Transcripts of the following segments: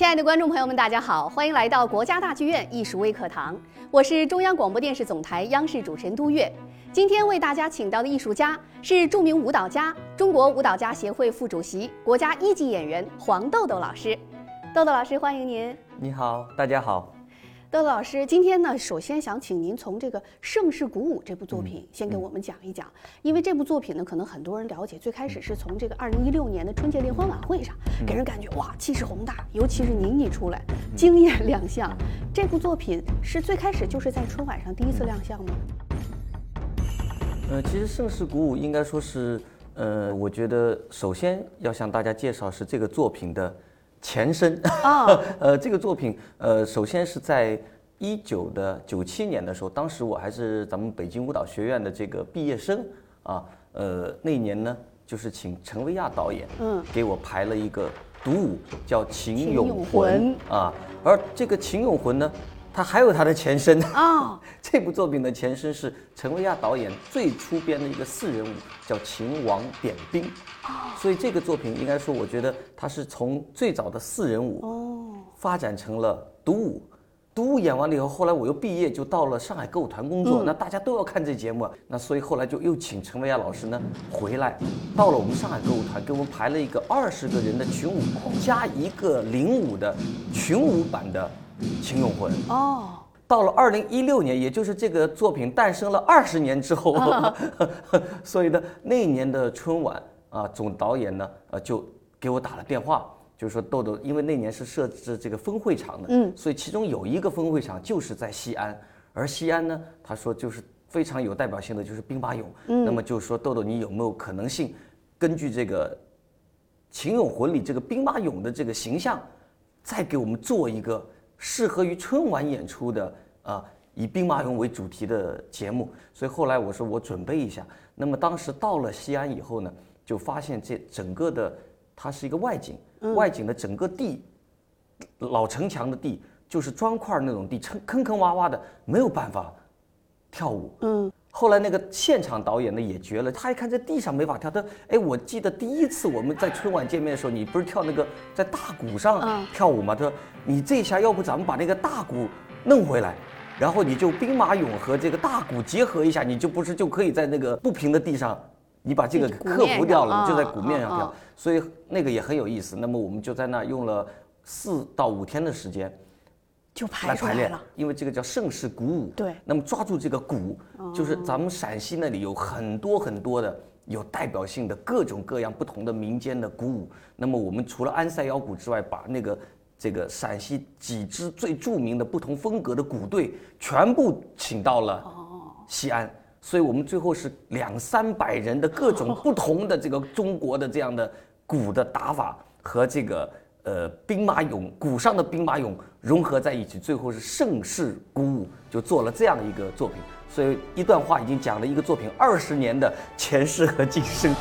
亲爱的观众朋友们，大家好，欢迎来到国家大剧院艺术微课堂，我是中央广播电视总台央视主持人都月。今天为大家请到的艺术家是著名舞蹈家、中国舞蹈家协会副主席、国家一级演员黄豆豆老师。豆豆老师，欢迎您。你好，大家好。豆豆老师，今天呢，首先想请您从这个《盛世鼓舞》这部作品先给我们讲一讲，因为这部作品呢，可能很多人了解，最开始是从这个二零一六年的春节联欢晚会上，给人感觉哇，气势宏大，尤其是您一出来，惊艳亮相。这部作品是最开始就是在春晚上第一次亮相吗？呃，其实《盛世鼓舞》应该说是，呃，我觉得首先要向大家介绍是这个作品的。前身。啊，呃，这个作品，呃，首先是在一九的九七年的时候，当时我还是咱们北京舞蹈学院的这个毕业生啊，呃，那年呢，就是请陈维亚导演，嗯，给我排了一个独舞，叫《秦咏魂》啊，而这个《秦咏魂》呢。它还有它的前身啊！这部作品的前身是陈维亚导演最初编的一个四人舞，叫《秦王点兵》啊。所以这个作品应该说，我觉得它是从最早的四人舞哦，发展成了独舞。独舞演完了以后，后来我又毕业，就到了上海歌舞团工作。那大家都要看这节目，那所以后来就又请陈维亚老师呢回来，到了我们上海歌舞团，给我们排了一个二十个人的群舞，加一个领舞的群舞版的。《秦俑魂》哦，到了二零一六年，也就是这个作品诞生了二十年之后，所以呢，那一年的春晚啊，总导演呢，呃，就给我打了电话，就是说豆豆，因为那年是设置这个分会场的，嗯，所以其中有一个分会场就是在西安，而西安呢，他说就是非常有代表性的就是兵马俑，嗯，那么就是说豆豆，你有没有可能性，根据这个《秦俑魂》里这个兵马俑的这个形象，再给我们做一个。适合于春晚演出的啊，以兵马俑为主题的节目，所以后来我说我准备一下。那么当时到了西安以后呢，就发现这整个的它是一个外景，外景的整个地，老城墙的地就是砖块那种地，坑坑坑洼洼的，没有办法跳舞。嗯。后来那个现场导演呢也绝了，他一看在地上没法跳，他哎，我记得第一次我们在春晚见面的时候，你不是跳那个在大鼓上跳舞吗？他说你这下要不咱们把那个大鼓弄回来，然后你就兵马俑和这个大鼓结合一下，你就不是就可以在那个不平的地上，你把这个克服掉了，你就在鼓面上跳，所以那个也很有意思。那么我们就在那用了四到五天的时间。就排出来了，因为这个叫盛世鼓舞。对，那么抓住这个鼓，就是咱们陕西那里有很多很多的有代表性的各种各样不同的民间的鼓舞。那么我们除了安塞腰鼓之外，把那个这个陕西几支最著名的不同风格的鼓队全部请到了西安，所以我们最后是两三百人的各种不同的这个 中国的这样的鼓的打法和这个。呃，兵马俑鼓上的兵马俑融合在一起，最后是盛世鼓舞，就做了这样一个作品。所以一段话已经讲了一个作品二十年的前世和今生。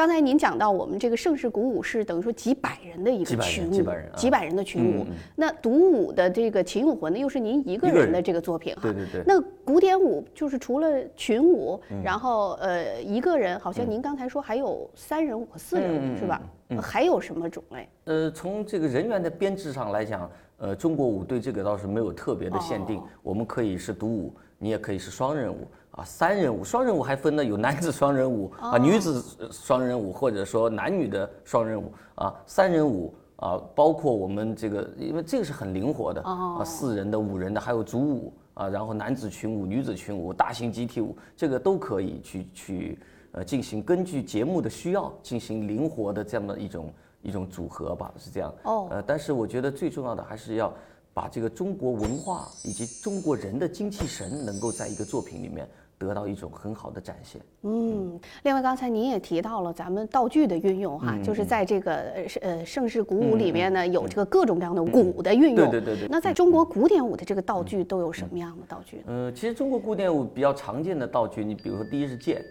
刚才您讲到，我们这个盛世鼓舞是等于说几百人的一个群舞，几百人，几百人的群舞。那独舞的这个秦俑魂呢，又是您一个人的这个作品哈。对对对。那古典舞就是除了群舞，然后呃一个人，好像您刚才说还有三人舞和四人舞是吧？还有什么种类？呃，从这个人员的编制上来讲，呃，中国舞对这个倒是没有特别的限定，我们可以是独舞，你也可以是双人舞。啊，三人舞、双人舞还分呢，有男子双人舞啊，女子双人舞，或者说男女的双人舞啊，三人舞啊，包括我们这个，因为这个是很灵活的啊，四人的、五人的，还有组舞啊，然后男子群舞、女子群舞、大型集体舞，这个都可以去去呃进行，根据节目的需要进行灵活的这样的一种一种组合吧，是这样。哦，呃，但是我觉得最重要的还是要把这个中国文化以及中国人的精气神能够在一个作品里面。得到一种很好的展现。嗯，另外刚才您也提到了咱们道具的运用哈，就是在这个呃盛世鼓舞里面呢，有这个各种各样的鼓的运用。对对对对。那在中国古典舞的这个道具都有什么样的道具？呃，其实中国古典舞比较常见的道具，你比如说第一是剑，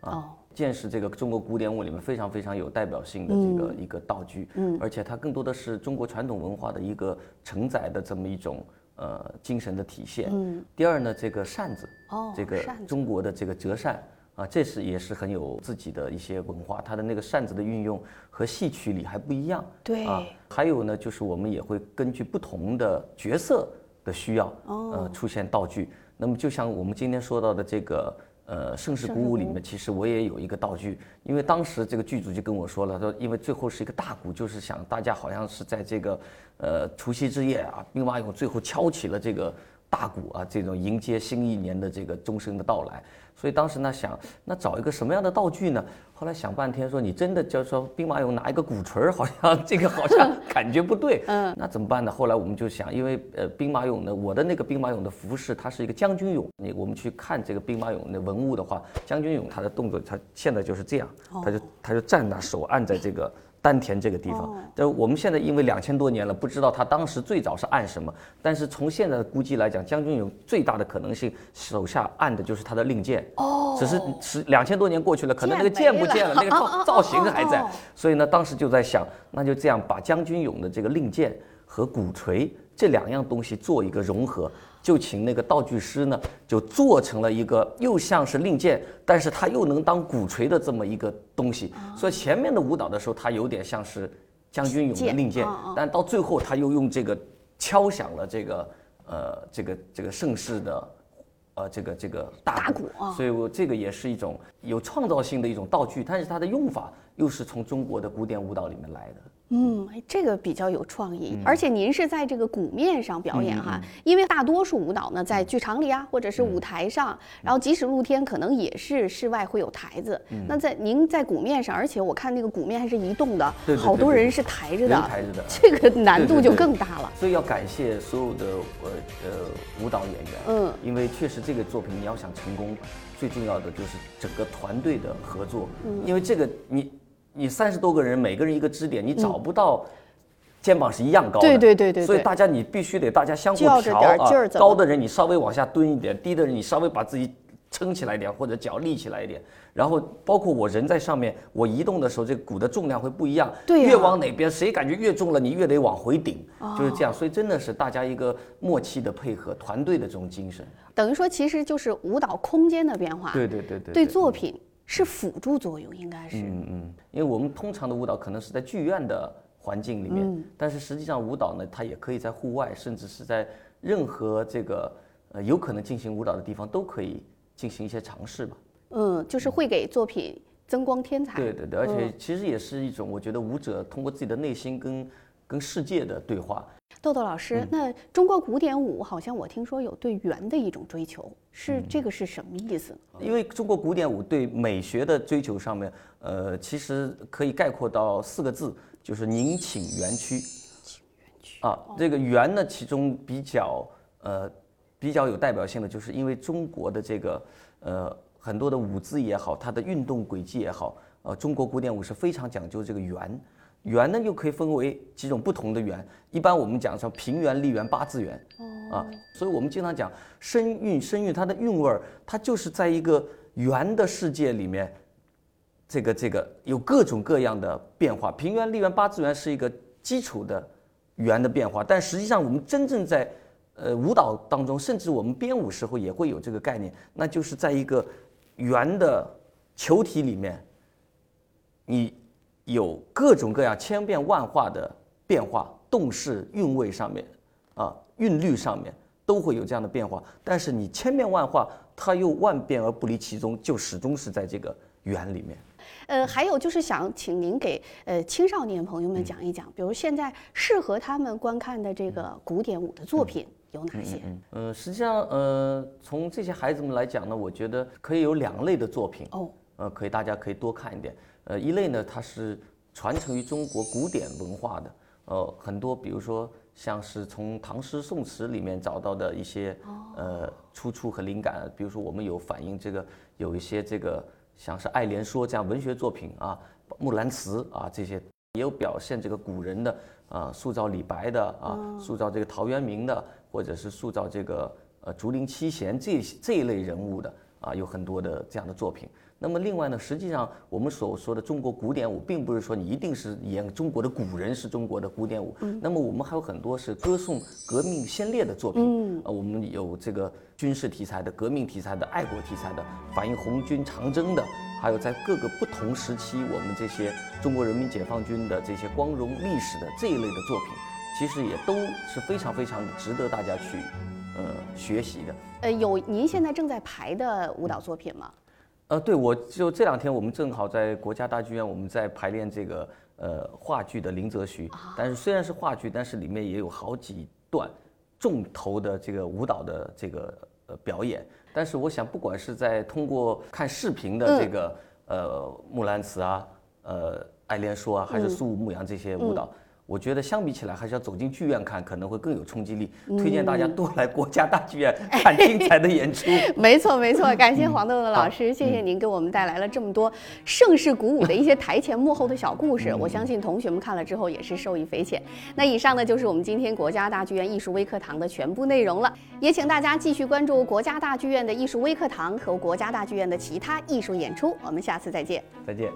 啊，剑是这个中国古典舞里面非常非常有代表性的这个一个道具，嗯，而且它更多的是中国传统文化的一个承载的这么一种呃精神的体现。嗯，第二呢，这个扇子，哦，这个中国的这个折扇啊，这是也是很有自己的一些文化，它的那个扇子的运用和戏曲里还不一样。对，啊，还有呢，就是我们也会根据不同的角色的需要，呃，出现道具。那么就像我们今天说到的这个。呃，盛世鼓舞里面，其实我也有一个道具，因为当时这个剧组就跟我说了，说因为最后是一个大鼓，就是想大家好像是在这个，呃，除夕之夜啊，兵马俑最后敲起了这个大鼓啊，这种迎接新一年的这个钟声的到来。所以当时呢想，那找一个什么样的道具呢？后来想半天，说你真的就说兵马俑拿一个鼓槌儿，好像这个好像感觉不对。嗯，那怎么办呢？后来我们就想，因为呃兵马俑呢，我的那个兵马俑的服饰它是一个将军俑。你我们去看这个兵马俑的文物的话，将军俑它的动作，它现在就是这样，他就他就站那，手按在这个。丹田这个地方，但我们现在因为两千多年了，不知道他当时最早是按什么。但是从现在的估计来讲，将军有最大的可能性手下按的就是他的令箭。哦，只是是两千多年过去了，可能那个剑不见了，那个造造型还在。所以呢，当时就在想，那就这样把将军俑的这个令箭和鼓槌这两样东西做一个融合。就请那个道具师呢，就做成了一个又像是令箭，但是它又能当鼓槌的这么一个东西。所以前面的舞蹈的时候，它有点像是将军俑的令箭，但到最后他又用这个敲响了这个呃这个这个盛世的呃这个这个大鼓。所以我这个也是一种有创造性的一种道具，但是它的用法又是从中国的古典舞蹈里面来的。嗯，这个比较有创意，而且您是在这个鼓面上表演哈，因为大多数舞蹈呢在剧场里啊，或者是舞台上，然后即使露天，可能也是室外会有台子。那在您在鼓面上，而且我看那个鼓面还是移动的，好多人是抬着的，抬着的，这个难度就更大了。所以要感谢所有的呃呃舞蹈演员，嗯，因为确实这个作品你要想成功，最重要的就是整个团队的合作，嗯，因为这个你。你三十多个人，每个人一个支点，你找不到肩膀是一样高的。对对对对。所以大家你必须得大家相互调啊。高的人你稍微往下蹲一点，低的人你稍微把自己撑起来一点，或者脚立起来一点。然后包括我人在上面，我移动的时候，这个鼓的重量会不一样。对。越往哪边，谁感觉越重了，你越得往回顶，就是这样。所以真的是大家一个默契的配合，团队的这种精神。等于说，其实就是舞蹈空间的变化。对对对对。对作品。是辅助作用，应该是。嗯嗯，因为我们通常的舞蹈可能是在剧院的环境里面，但是实际上舞蹈呢，它也可以在户外，甚至是在任何这个呃有可能进行舞蹈的地方都可以进行一些尝试吧。嗯，就是会给作品增光添彩。对对对，而且其实也是一种，我觉得舞者通过自己的内心跟跟世界的对话。豆豆老师，那中国古典舞好像我听说有对圆的一种追求，是这个是什么意思？因为中国古典舞对美学的追求上面，呃，其实可以概括到四个字，就是宁请圆曲。请圆曲啊，这个圆呢，其中比较呃比较有代表性的，就是因为中国的这个呃很多的舞姿也好，它的运动轨迹也好，呃，中国古典舞是非常讲究这个圆。圆呢又可以分为几种不同的圆，一般我们讲说平圆、立圆、八字圆，啊，所以我们经常讲声韵，声韵它的韵味儿，它就是在一个圆的世界里面，这个这个有各种各样的变化。平圆、立圆、八字圆是一个基础的圆的变化，但实际上我们真正在呃舞蹈当中，甚至我们编舞时候也会有这个概念，那就是在一个圆的球体里面，你。有各种各样千变万化的变化，动势、韵味上面，啊，韵律上面都会有这样的变化。但是你千变万化，它又万变而不离其宗，就始终是在这个圆里面。呃，还有就是想请您给呃青少年朋友们讲一讲，比如现在适合他们观看的这个古典舞的作品有哪些？呃，实际上，呃，从这些孩子们来讲呢，我觉得可以有两类的作品哦，呃，可以大家可以多看一点。呃，一类呢，它是传承于中国古典文化的，呃，很多，比如说像是从唐诗宋词里面找到的一些呃出处和灵感，比如说我们有反映这个有一些这个像是《爱莲说》这样文学作品啊，《木兰辞》啊这些，也有表现这个古人的啊，塑造李白的啊，塑造这个陶渊明的，或者是塑造这个呃竹林七贤这这一类人物的啊，有很多的这样的作品。那么另外呢，实际上我们所说的中国古典舞，并不是说你一定是演中国的古人是中国的古典舞。那么我们还有很多是歌颂革命先烈的作品。啊，我们有这个军事题材的、革命题材的、爱国题材的、反映红军长征的，还有在各个不同时期我们这些中国人民解放军的这些光荣历史的这一类的作品，其实也都是非常非常值得大家去呃学习的。呃，有您现在正在排的舞蹈作品吗？呃，对，我就这两天我们正好在国家大剧院，我们在排练这个呃话剧的林则徐。但是虽然是话剧，但是里面也有好几段重头的这个舞蹈的这个呃表演。但是我想，不管是在通过看视频的这个呃木兰辞啊、呃爱莲说啊，还是苏武牧羊这些舞蹈。我觉得相比起来，还是要走进剧院看，可能会更有冲击力。推荐大家多来国家大剧院看精彩的演出。没错，没错，感谢黄豆豆老师，谢谢您给我们带来了这么多盛世鼓舞的一些台前幕后的小故事。我相信同学们看了之后也是受益匪浅。那以上呢就是我们今天国家大剧院艺术微课堂的全部内容了，也请大家继续关注国家大剧院的艺术微课堂和国家大剧院的其他艺术演出。我们下次再见。再见。